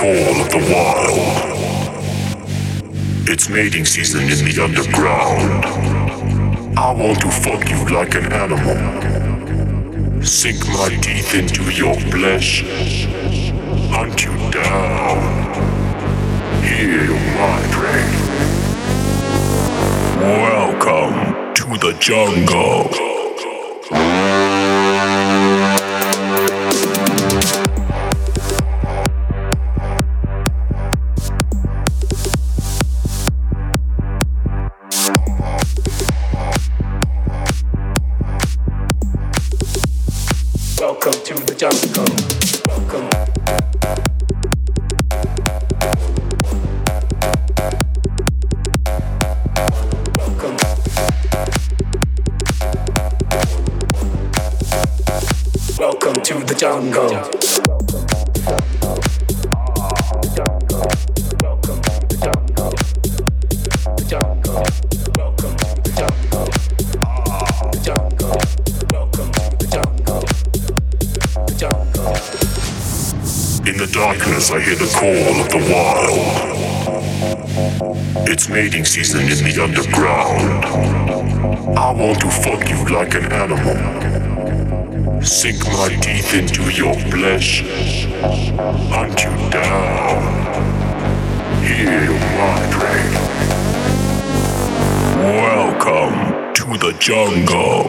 fall of the wild. It's mating season in the underground. I want to fuck you like an animal. Sink my teeth into your flesh. Hunt you down. Hear my prey. Welcome to the jungle. season in the underground. I want to fuck you like an animal. Sink my teeth into your flesh. Hunt you down. Heal my. Welcome to the jungle.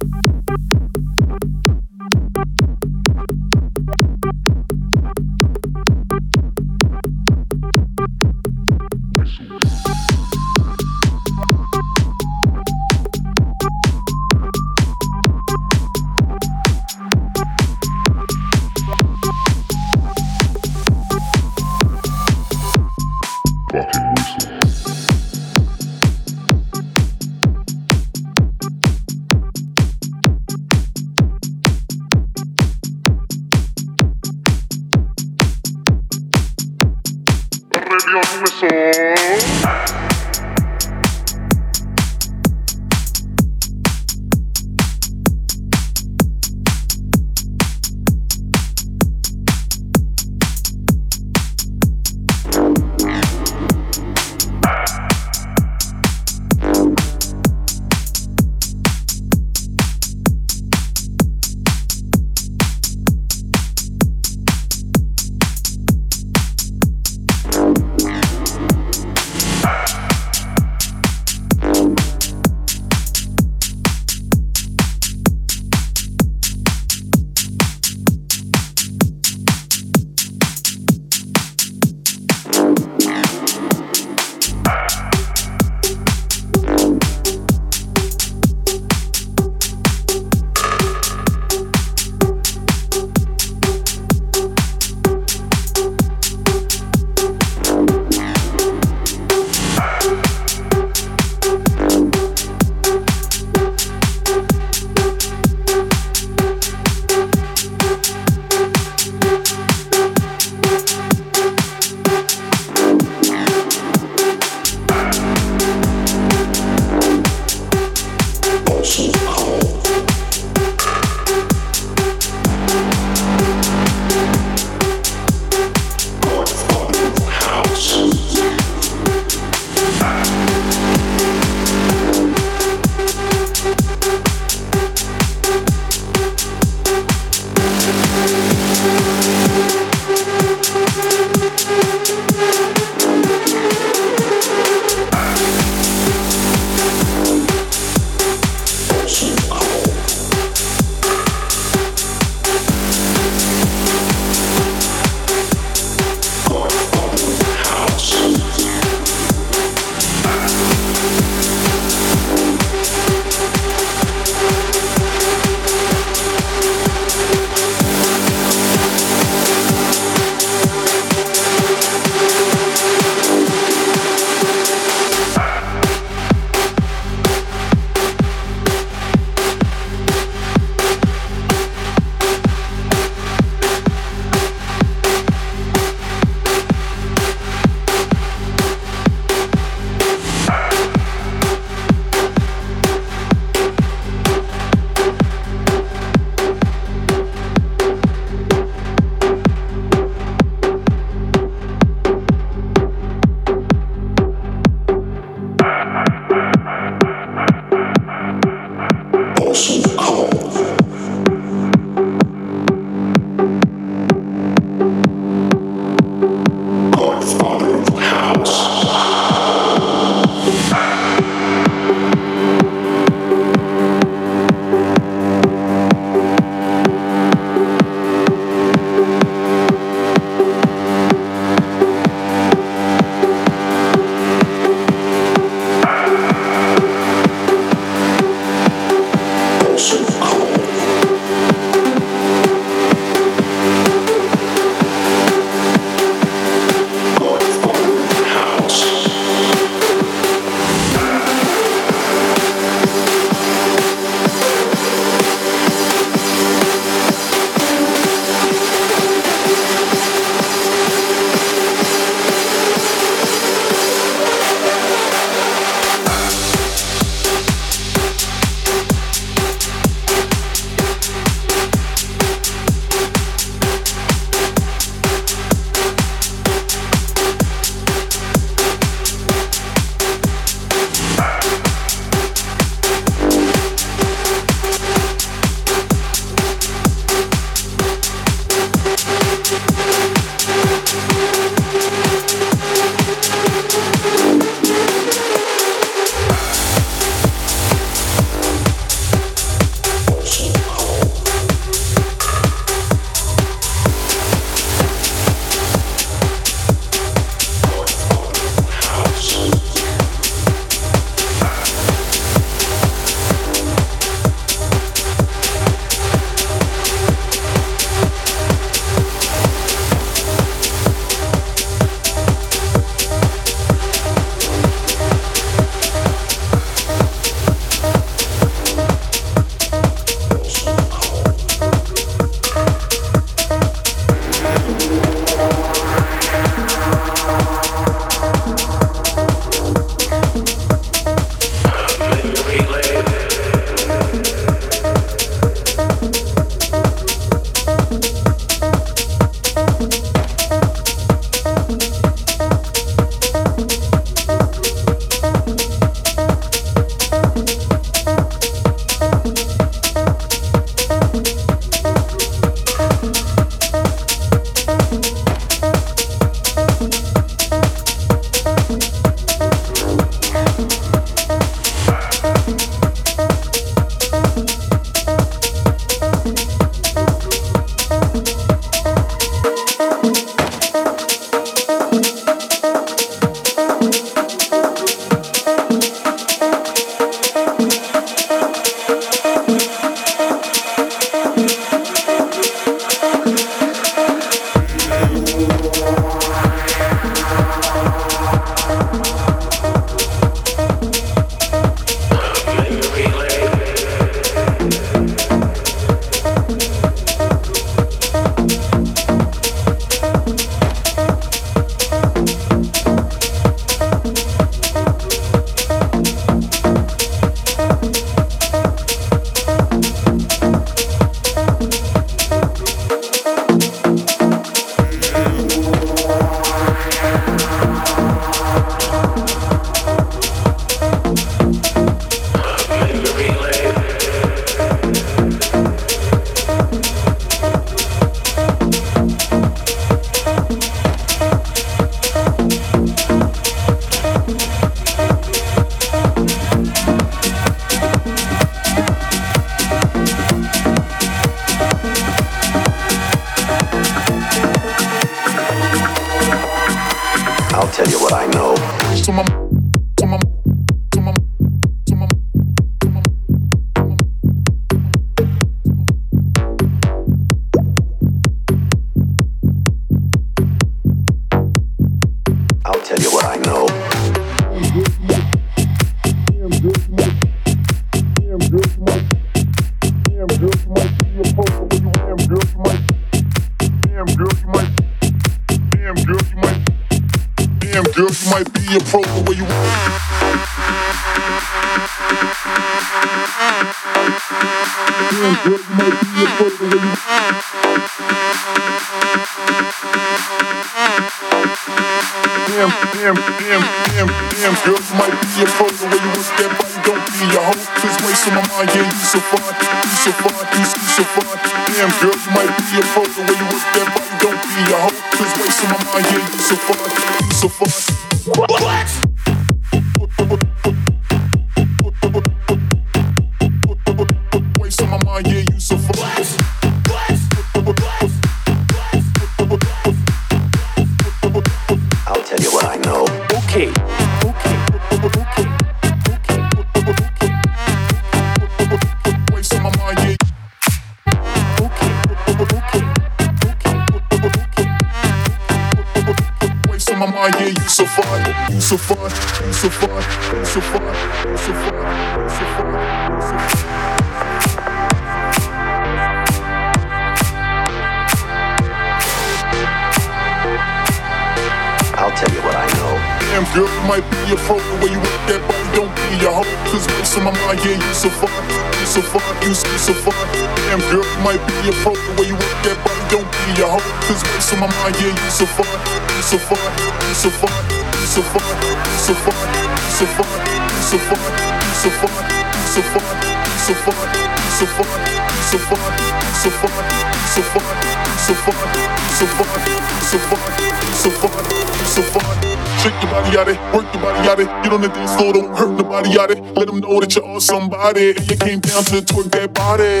Somebody. And you came down to twerk that body,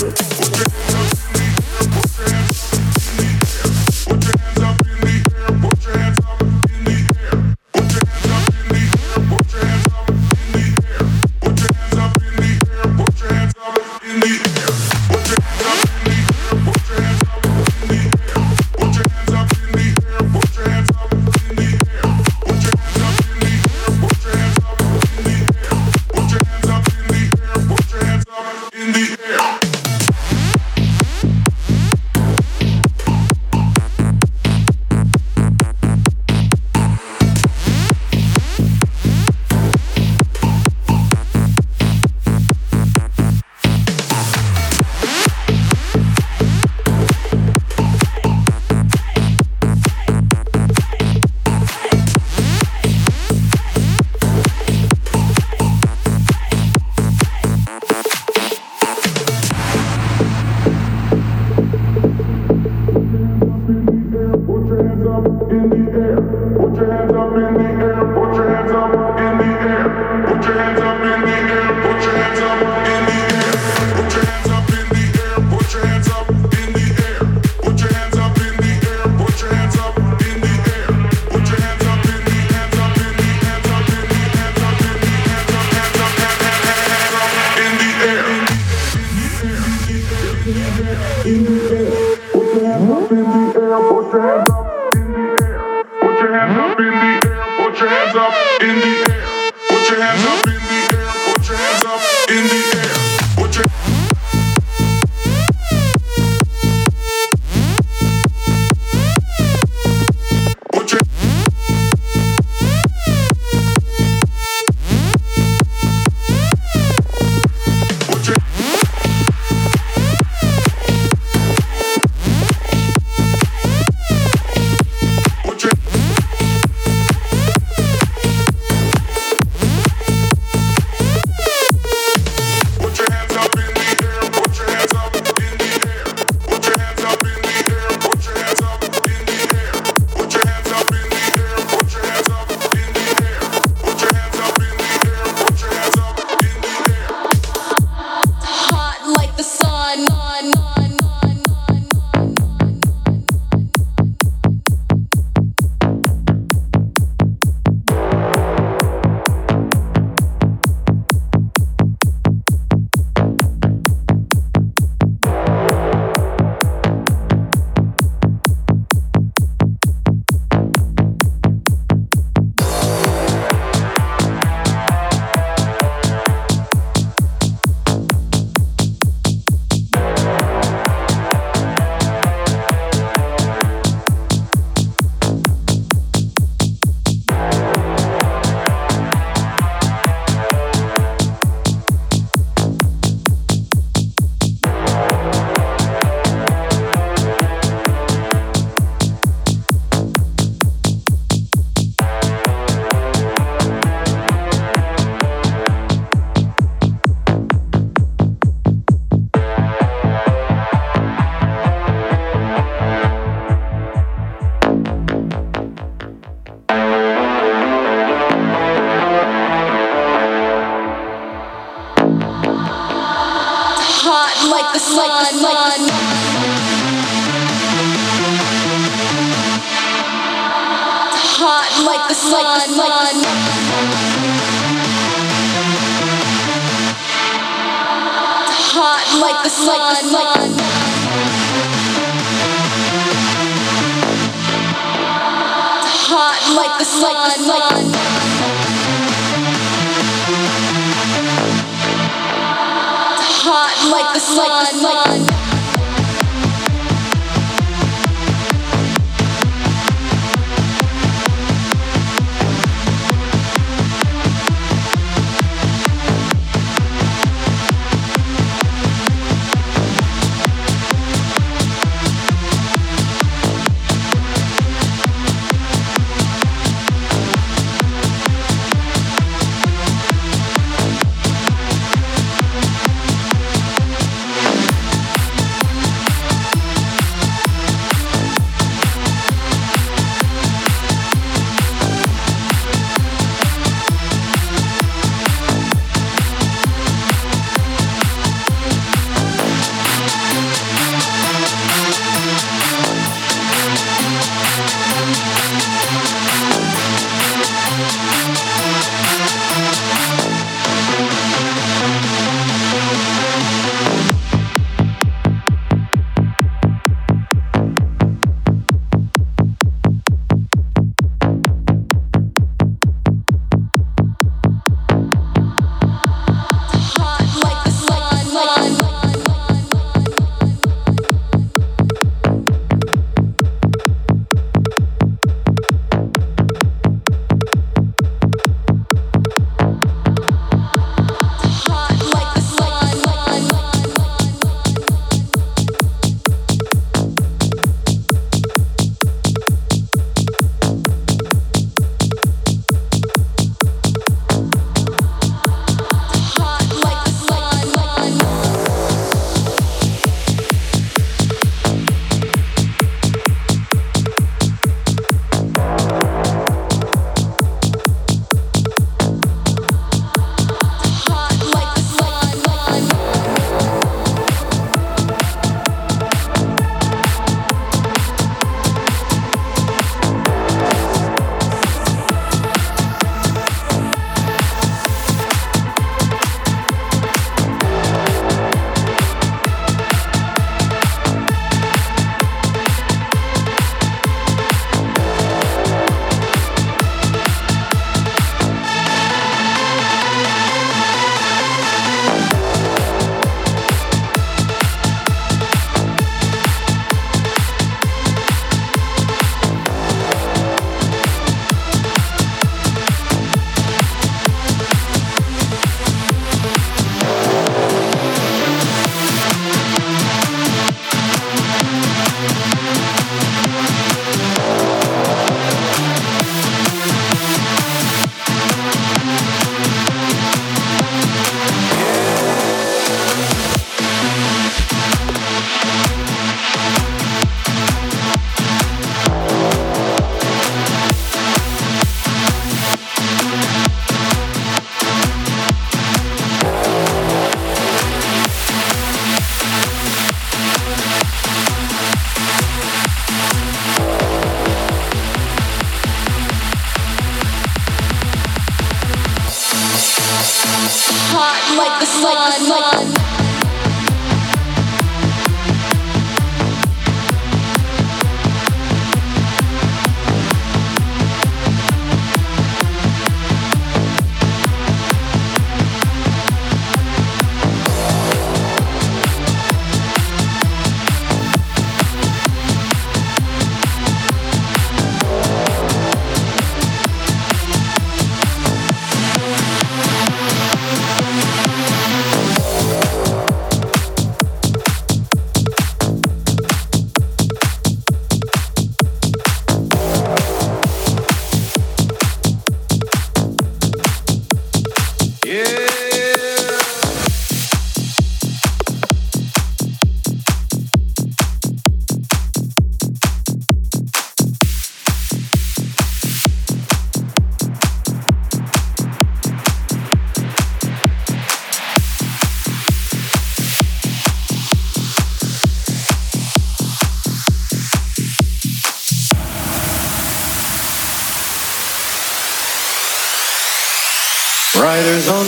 Forever, forever.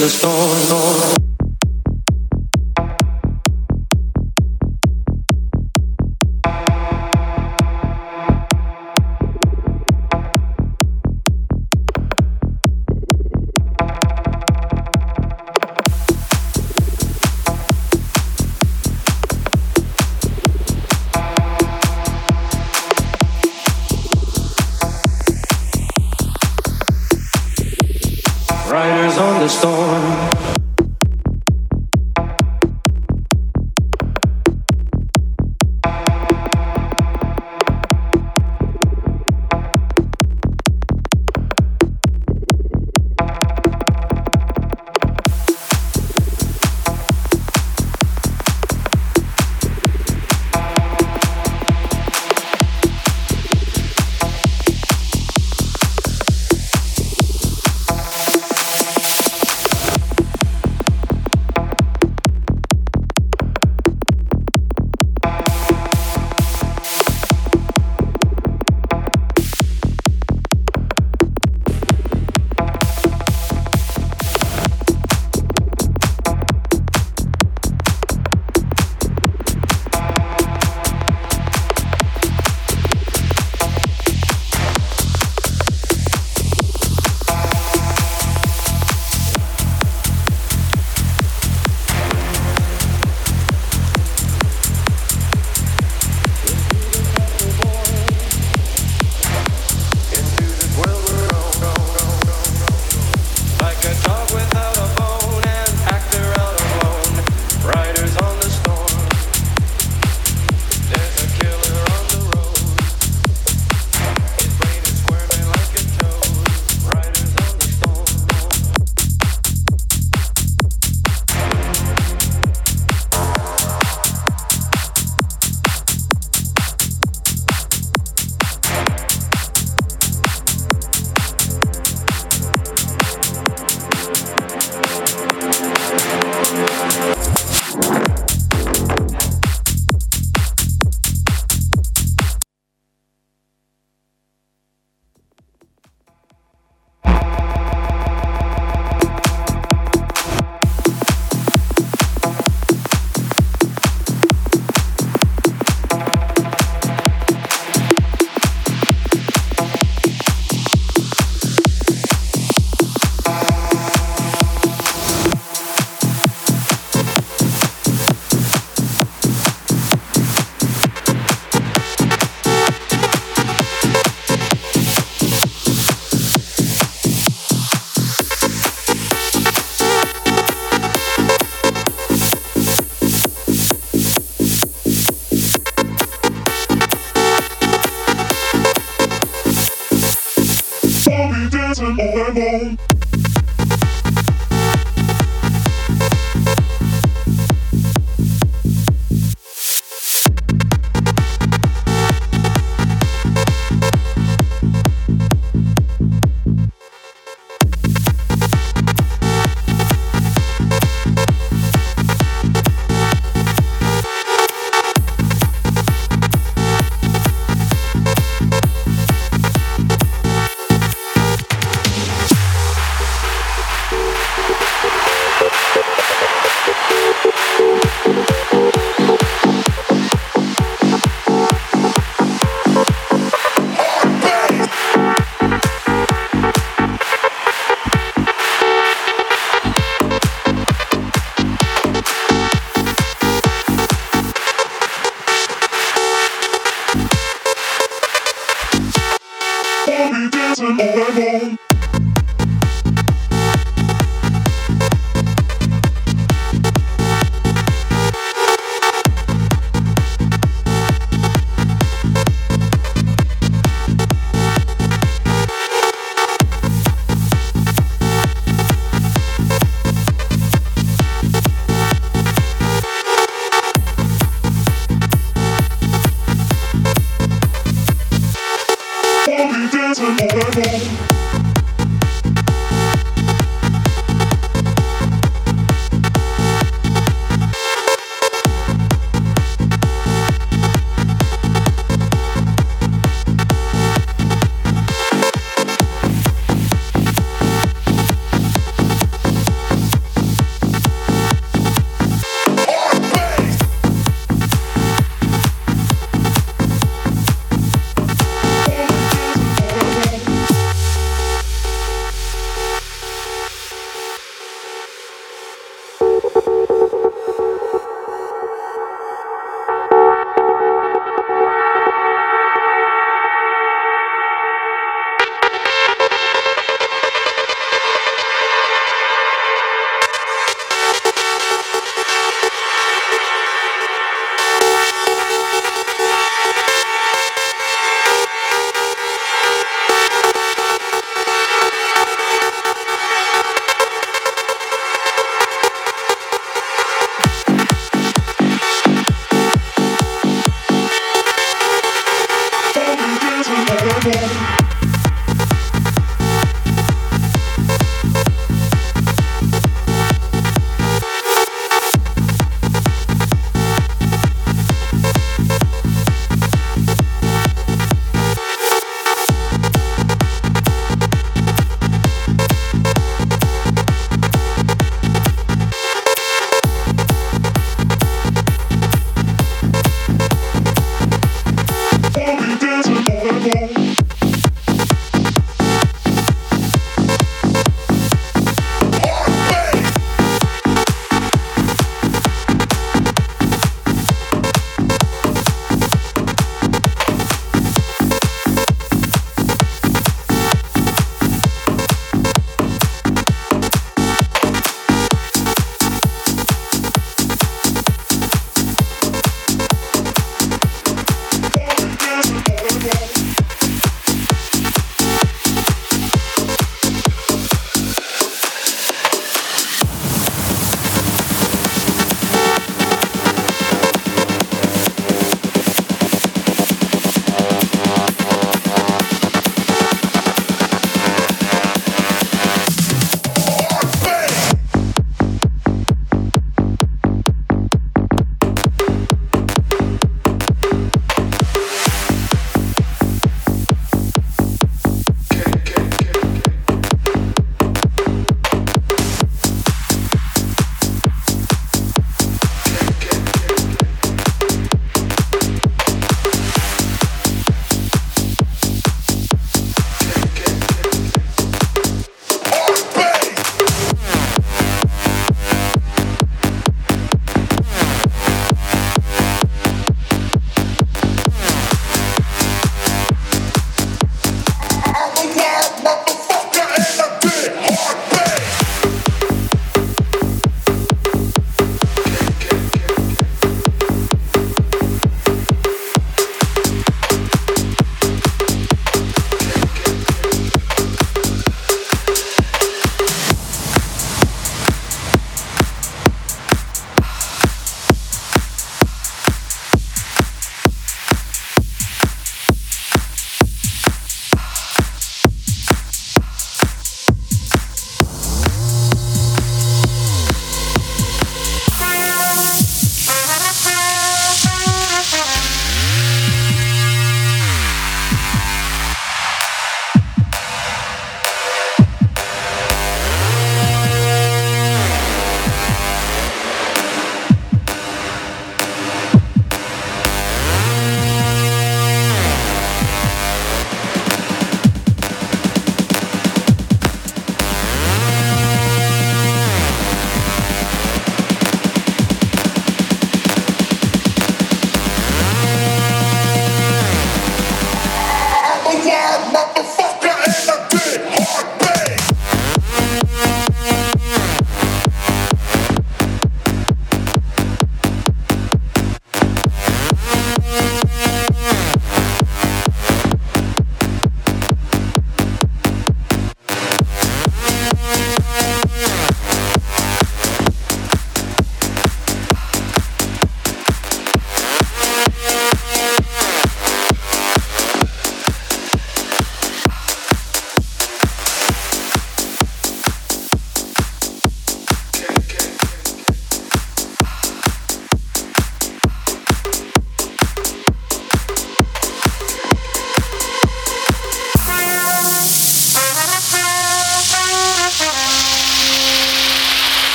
The storm.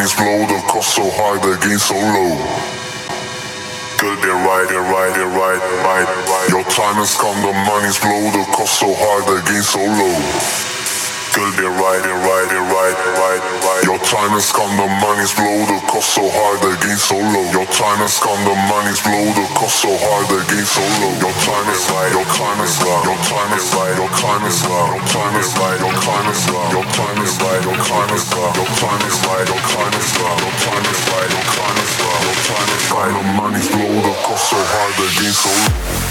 Money's blow, the cost so high, the gain so low. Good, they're right, they're right, they're right, right, right. Your time has come, the money's blow, the cost so high, the gain so low. Good, they're right, they're right, they're right, right, right. Your time has come, the money's blow, the cost so high, the gain so low. Your time has come, the money's blow, the cost so high, the gain so low. Your time is right, your time is right, your time is right, your time is right, your time is right, your time is right, your time is right, your time is right, your time is right, your time is right, your time is right, your time is right, your time is right. The money's blow, the cost so high, the gain so low.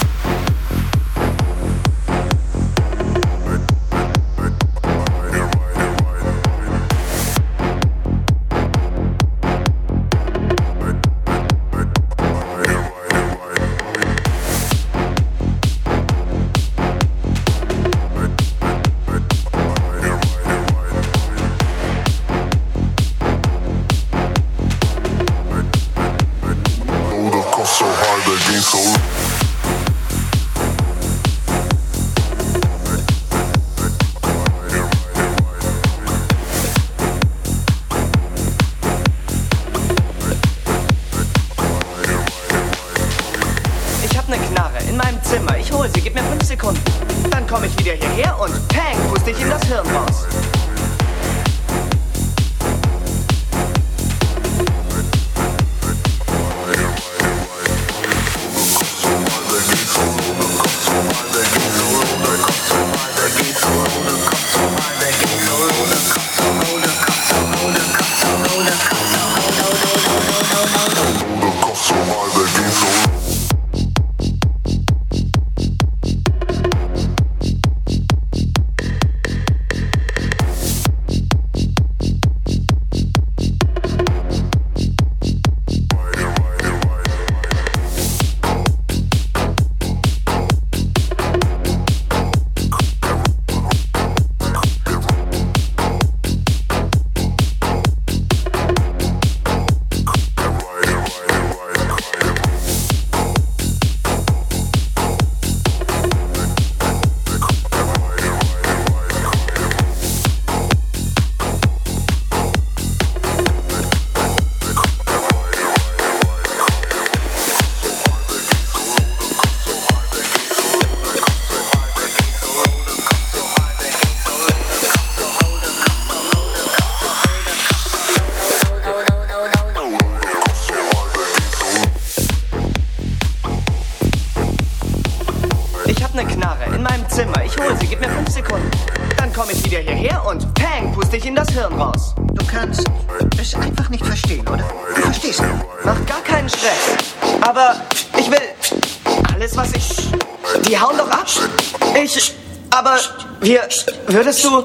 Würdest du.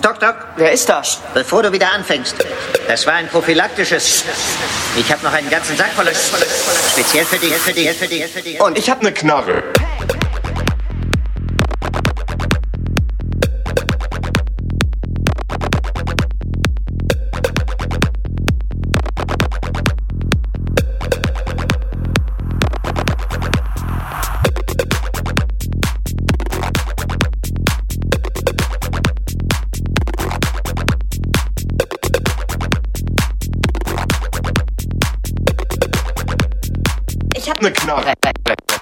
Doc, Doc, Wer ist das? bevor du wieder anfängst. Das war ein prophylaktisches. Ich habe noch einen ganzen Sack voller. Speziell für dich, für dich, für dich, für dich. Und ich hab ne Knarre. the Knarre.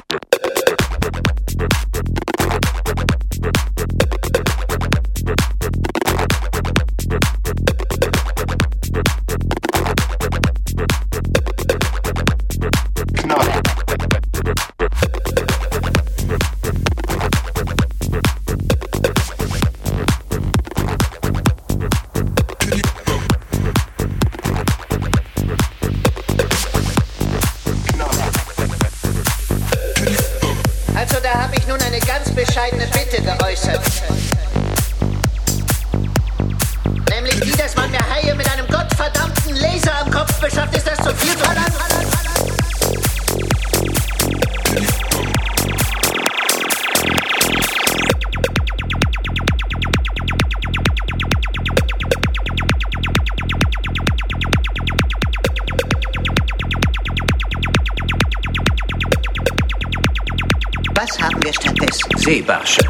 par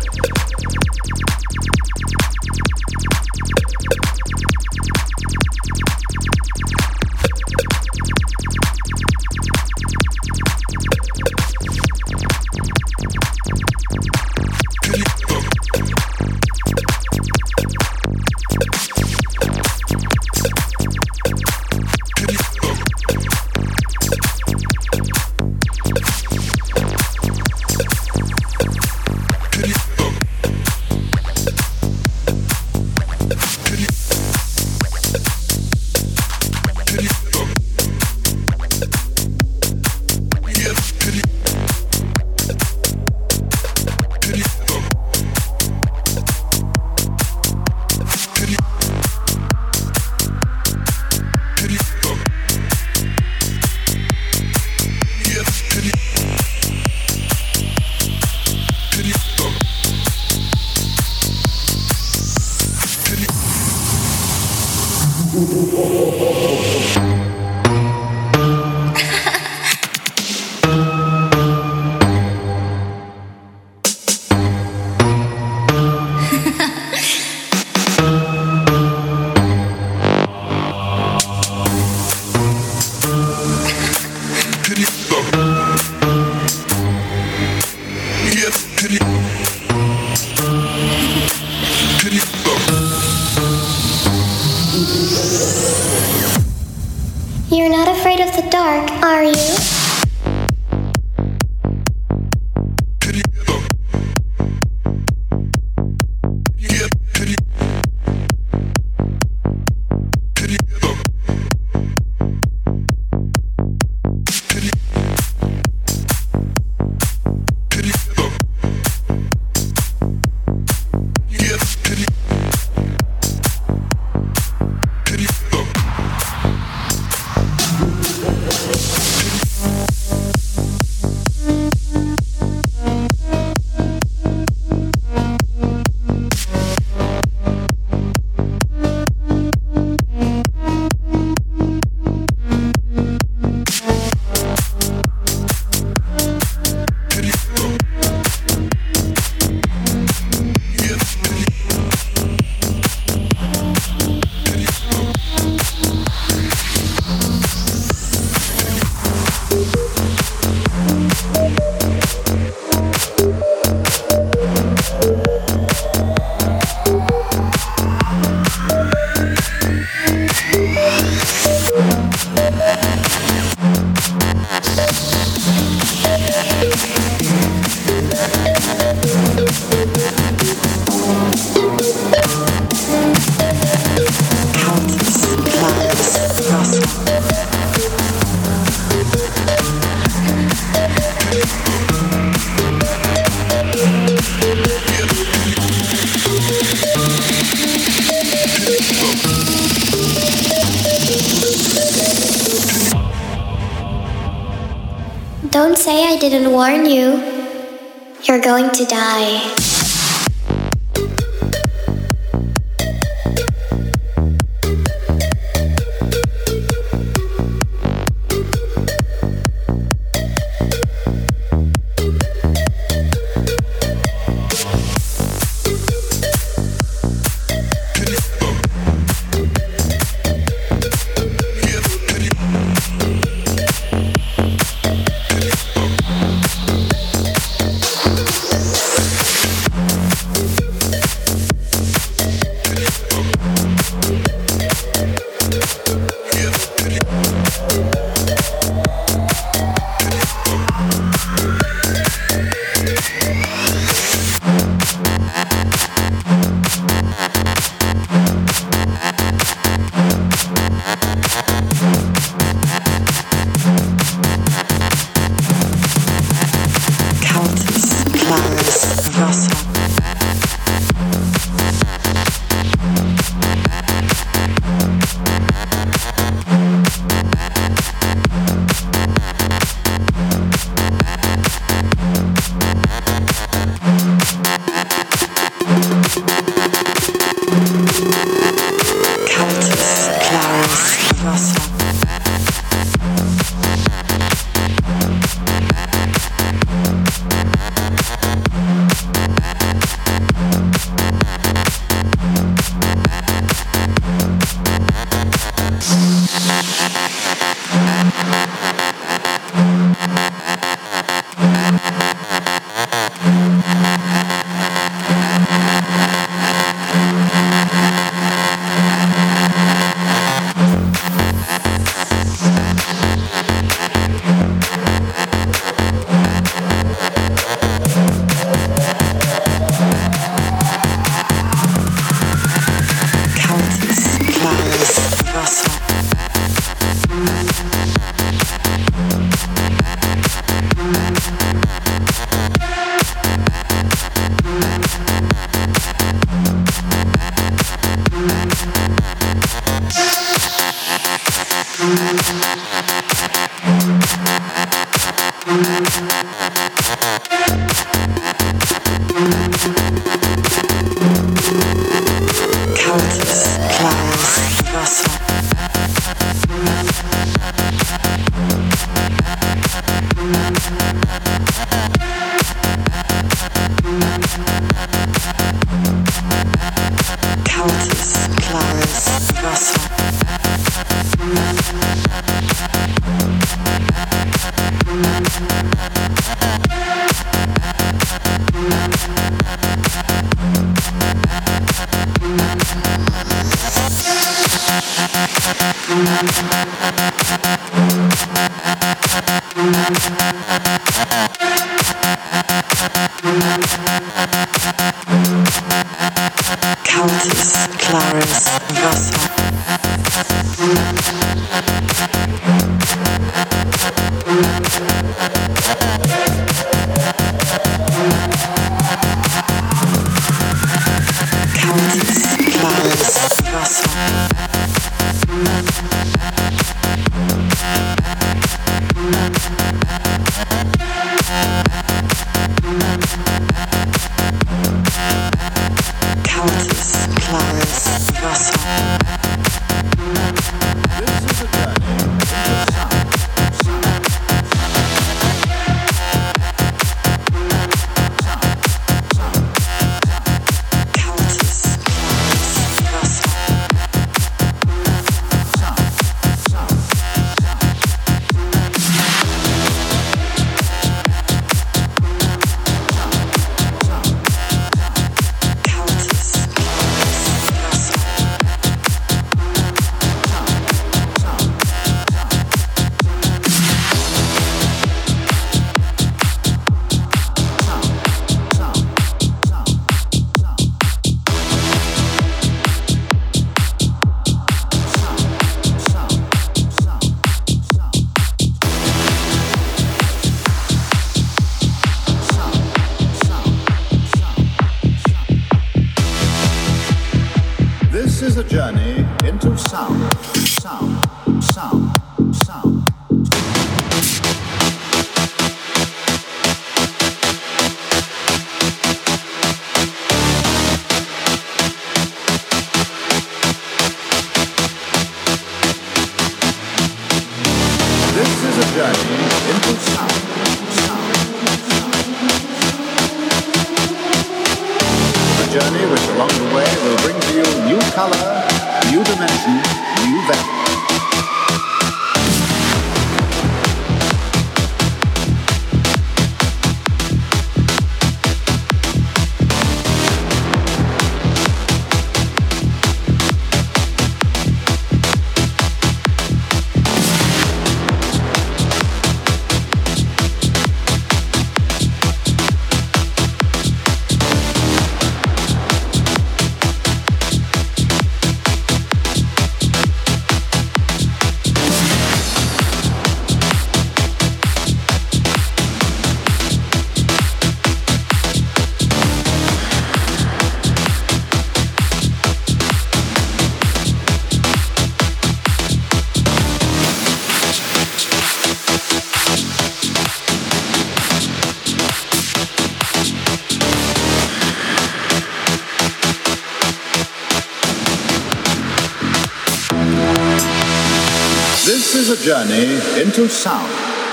into sound.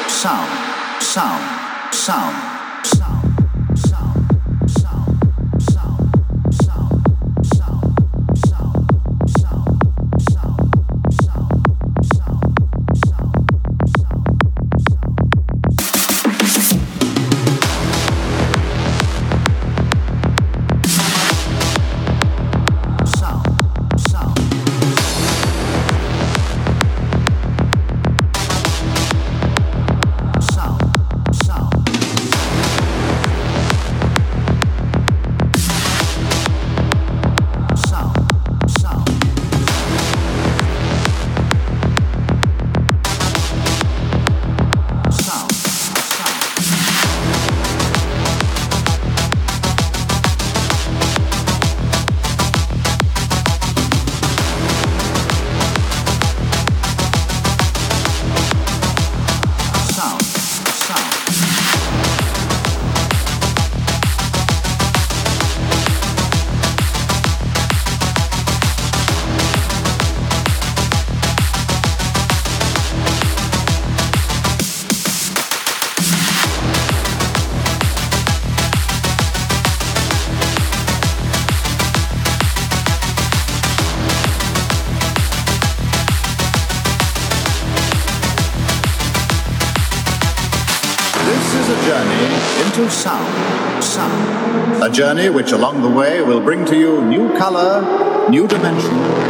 Sound. journey which along the way will bring to you new color, new dimension,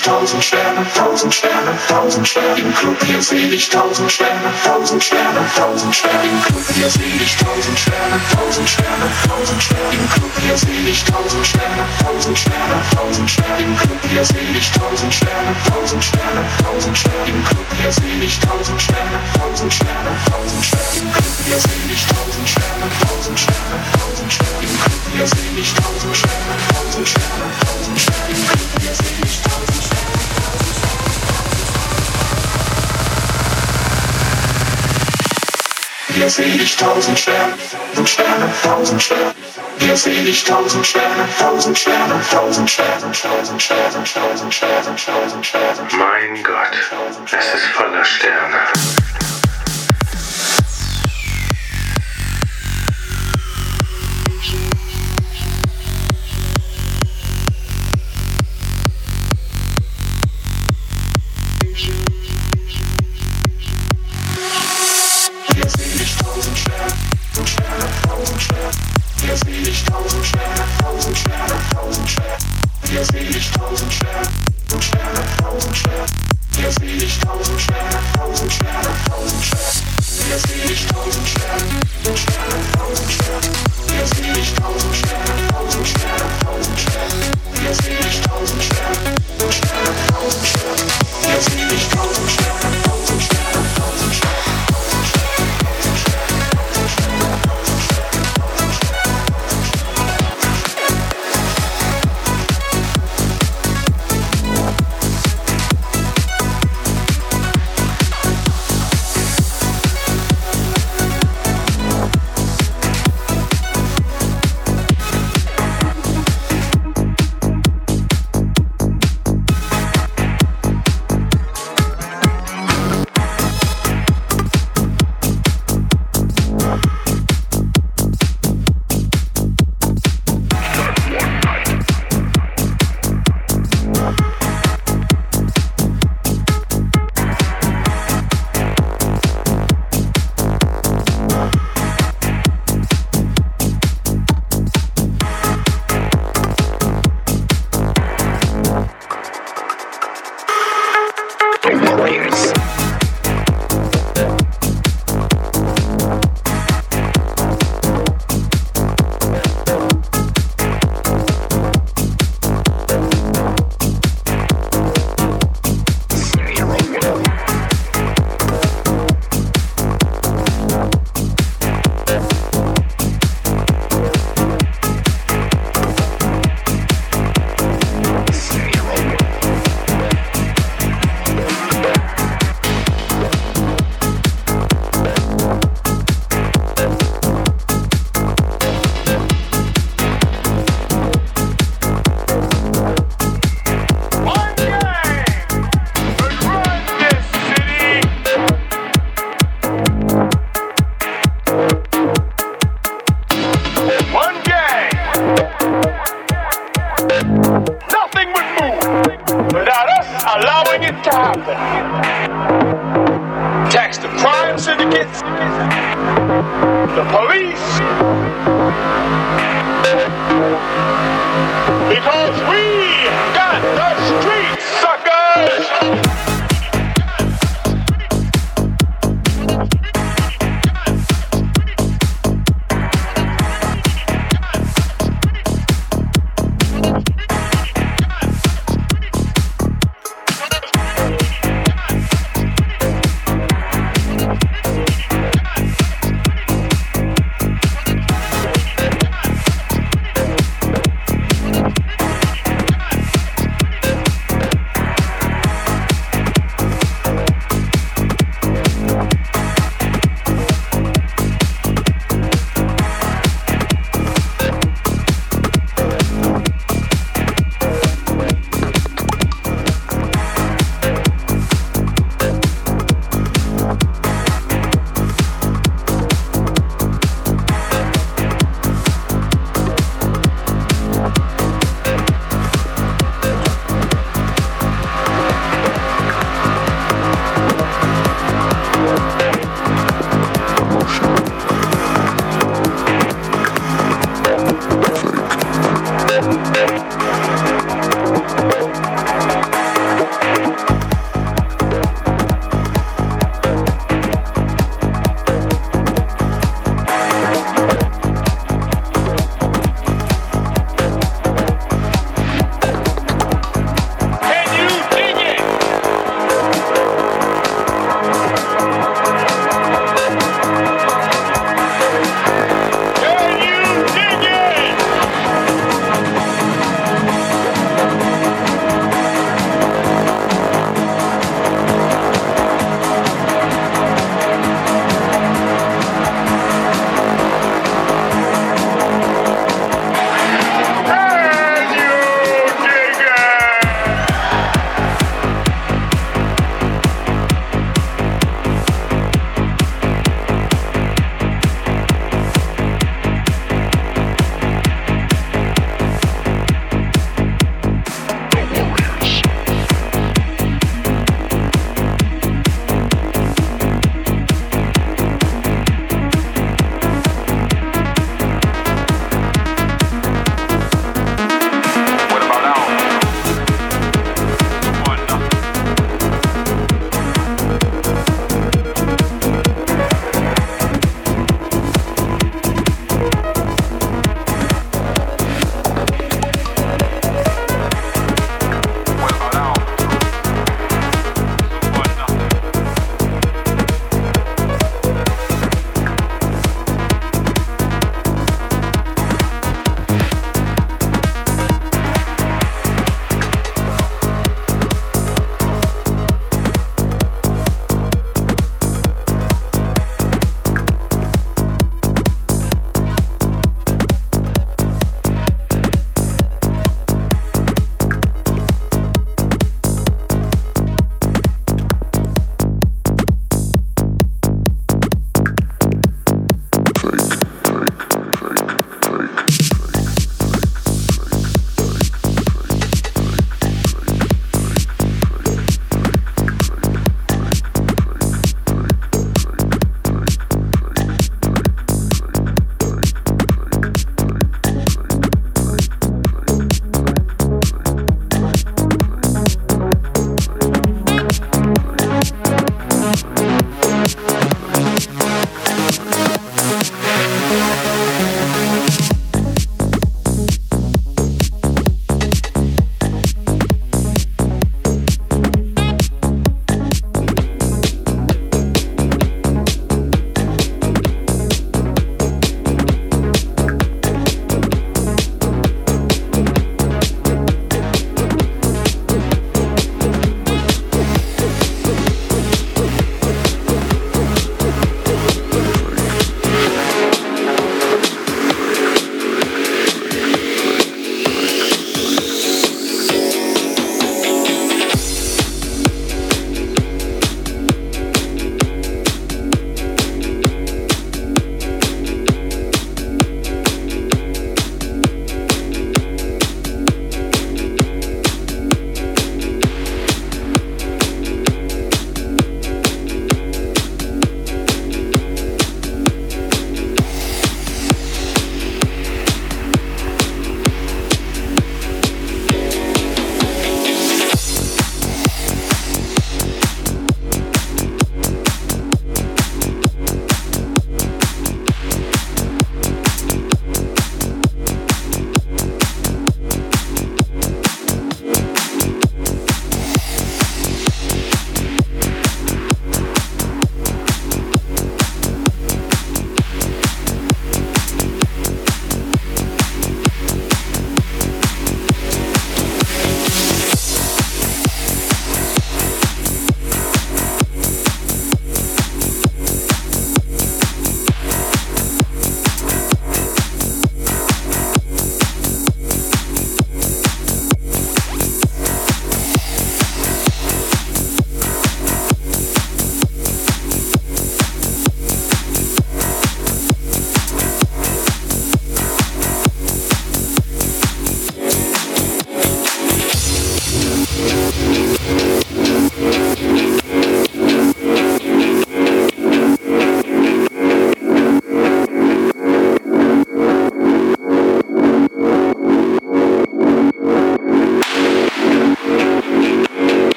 seh ich tausend Sterne im Club, hier seh ich tausend Sterne, tausend Sterne, tausend Sterne im Club, hier seh ich tausend Sterne, tausend Sterne, tausend Sterne im Club, hier seh ich tausend Sterne, tausend Sterne, tausend Sterne im Club, hier seh ich tausend Sterne, tausend Sterne, tausend Sterne im Club, hier seh ich tausend Sterne, tausend Sterne, tausend Sterne im Club, hier seh ich tausend Sterne, tausend Sterne, tausend Sterne im Club, hier seh ich tausend Sterne, tausend Sterne, tausend Sterne im Club, hier seh ich tausend Sterne. Hier seh ich tausend Sterne, tausend Sterne, tausend Sterne. Hier seh ich tausend Sterne, tausend Sterne, tausend Sterne, tausend Sterne, tausend Sterne, tausend Sterne. Mein Gott, es ist voller Sterne.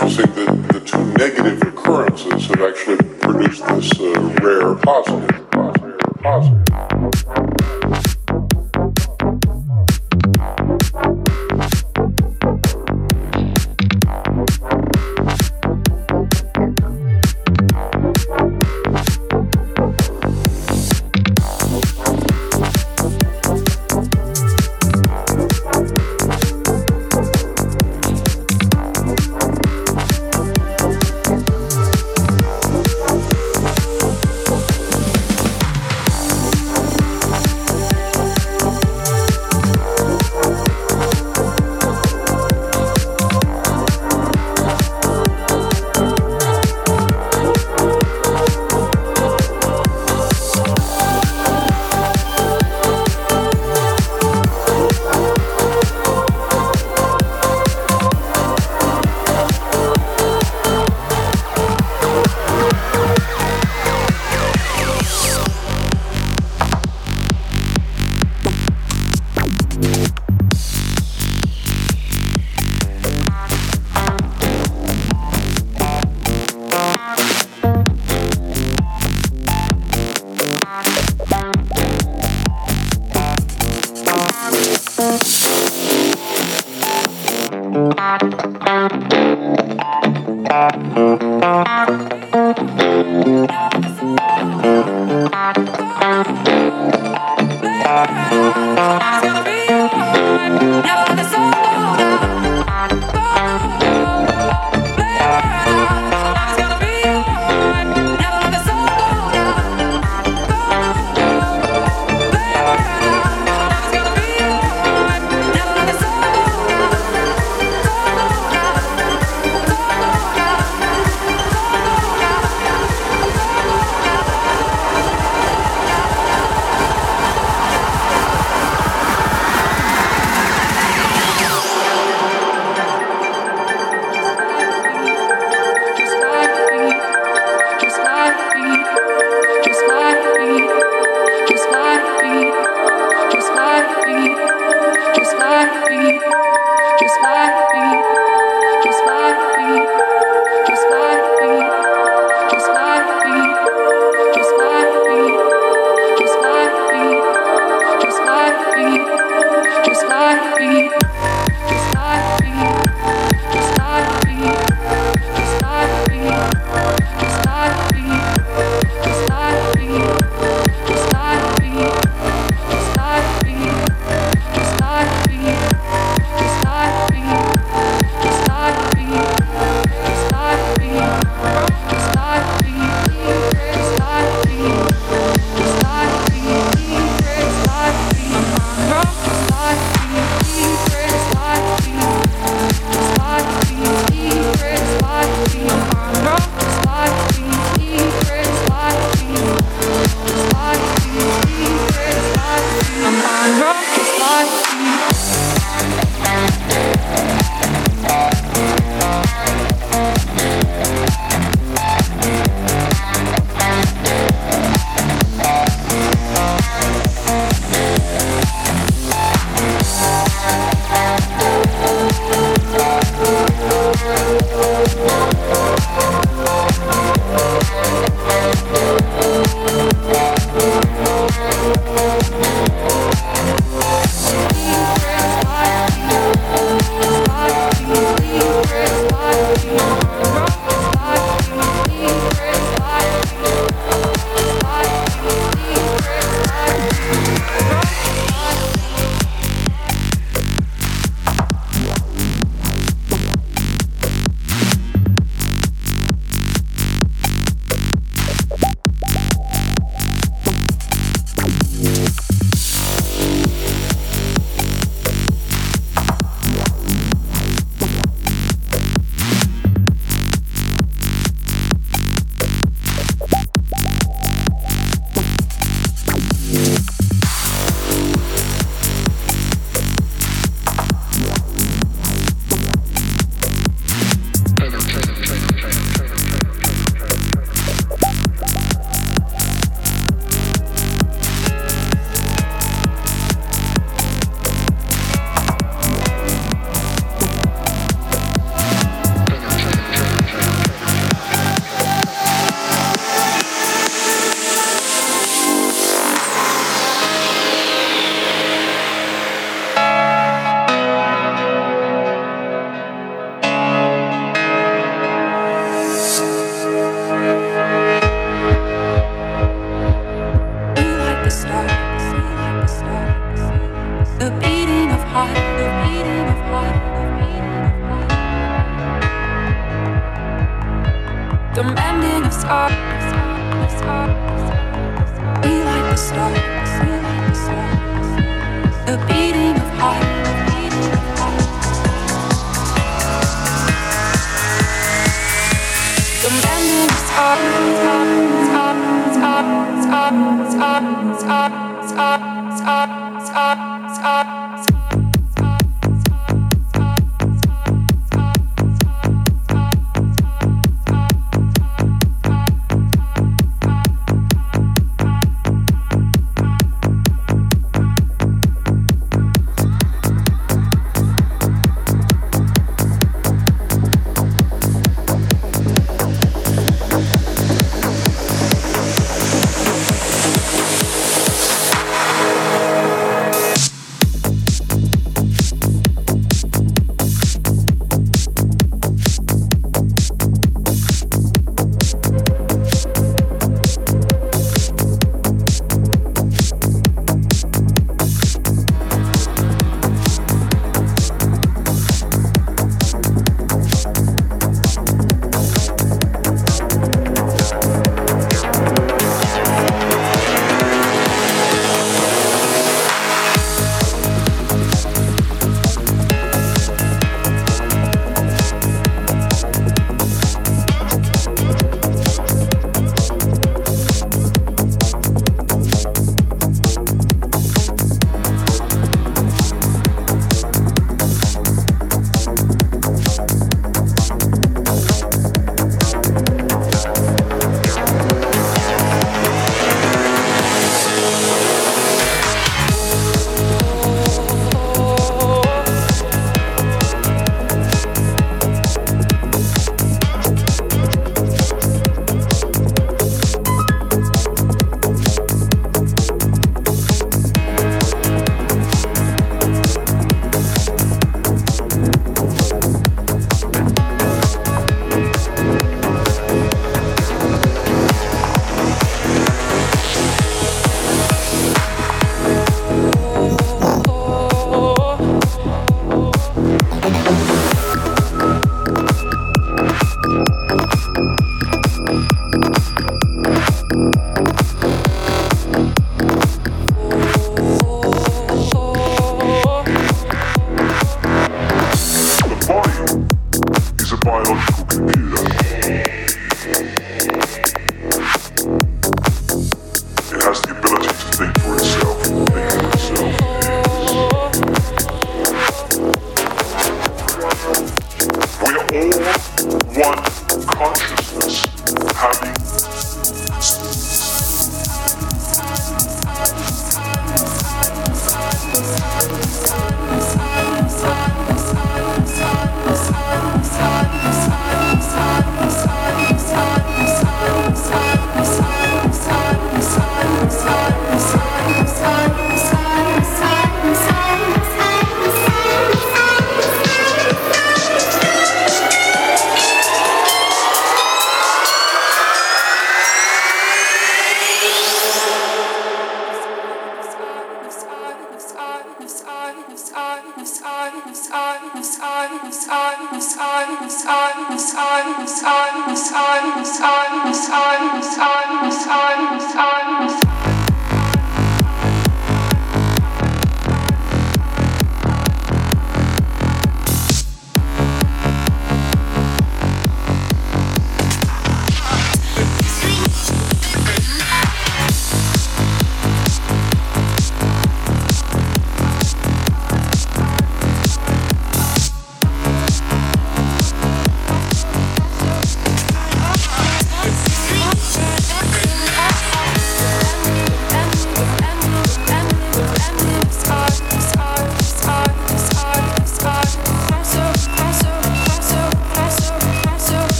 Well,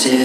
time